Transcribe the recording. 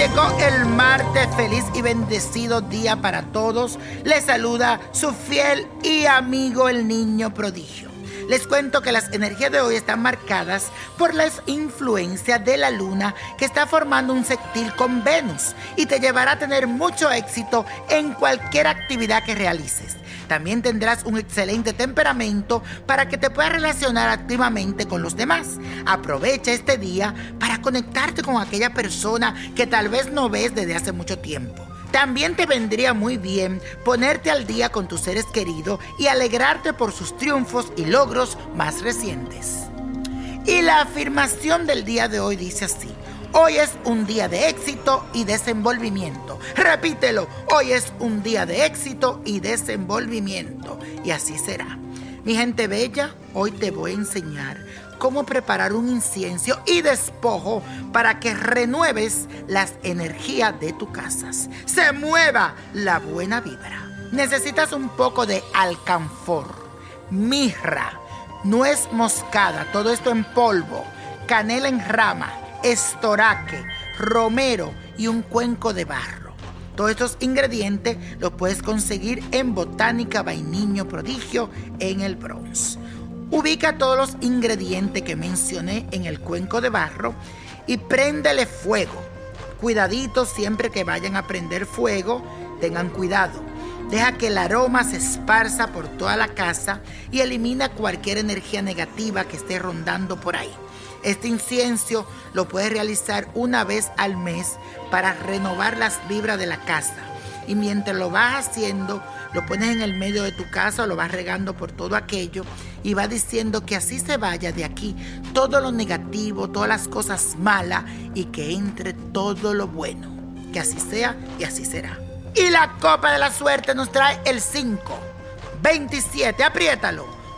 llegó el martes, feliz y bendecido día para todos. Les saluda su fiel y amigo el niño prodigio. Les cuento que las energías de hoy están marcadas por la influencia de la luna que está formando un sextil con Venus y te llevará a tener mucho éxito en cualquier actividad que realices. También tendrás un excelente temperamento para que te puedas relacionar activamente con los demás. Aprovecha este día para conectarte con aquella persona que tal vez no ves desde hace mucho tiempo. También te vendría muy bien ponerte al día con tus seres queridos y alegrarte por sus triunfos y logros más recientes. Y la afirmación del día de hoy dice así. Hoy es un día de éxito y desenvolvimiento. Repítelo, hoy es un día de éxito y desenvolvimiento. Y así será. Mi gente bella, hoy te voy a enseñar cómo preparar un incienso y despojo para que renueves las energías de tu casa. Se mueva la buena vibra. Necesitas un poco de alcanfor, mirra, nuez moscada, todo esto en polvo, canela en rama, estoraque, romero y un cuenco de barro. Todos estos ingredientes los puedes conseguir en Botánica Vainiño Prodigio en el Bronx. Ubica todos los ingredientes que mencioné en el cuenco de barro y préndele fuego. Cuidadito siempre que vayan a prender fuego, tengan cuidado. Deja que el aroma se esparza por toda la casa y elimina cualquier energía negativa que esté rondando por ahí. Este incienso lo puedes realizar una vez al mes para renovar las vibras de la casa. Y mientras lo vas haciendo, lo pones en el medio de tu casa lo vas regando por todo aquello y va diciendo que así se vaya de aquí todo lo negativo, todas las cosas malas y que entre todo lo bueno. Que así sea y así será. Y la copa de la suerte nos trae el 5, 27, apriétalo,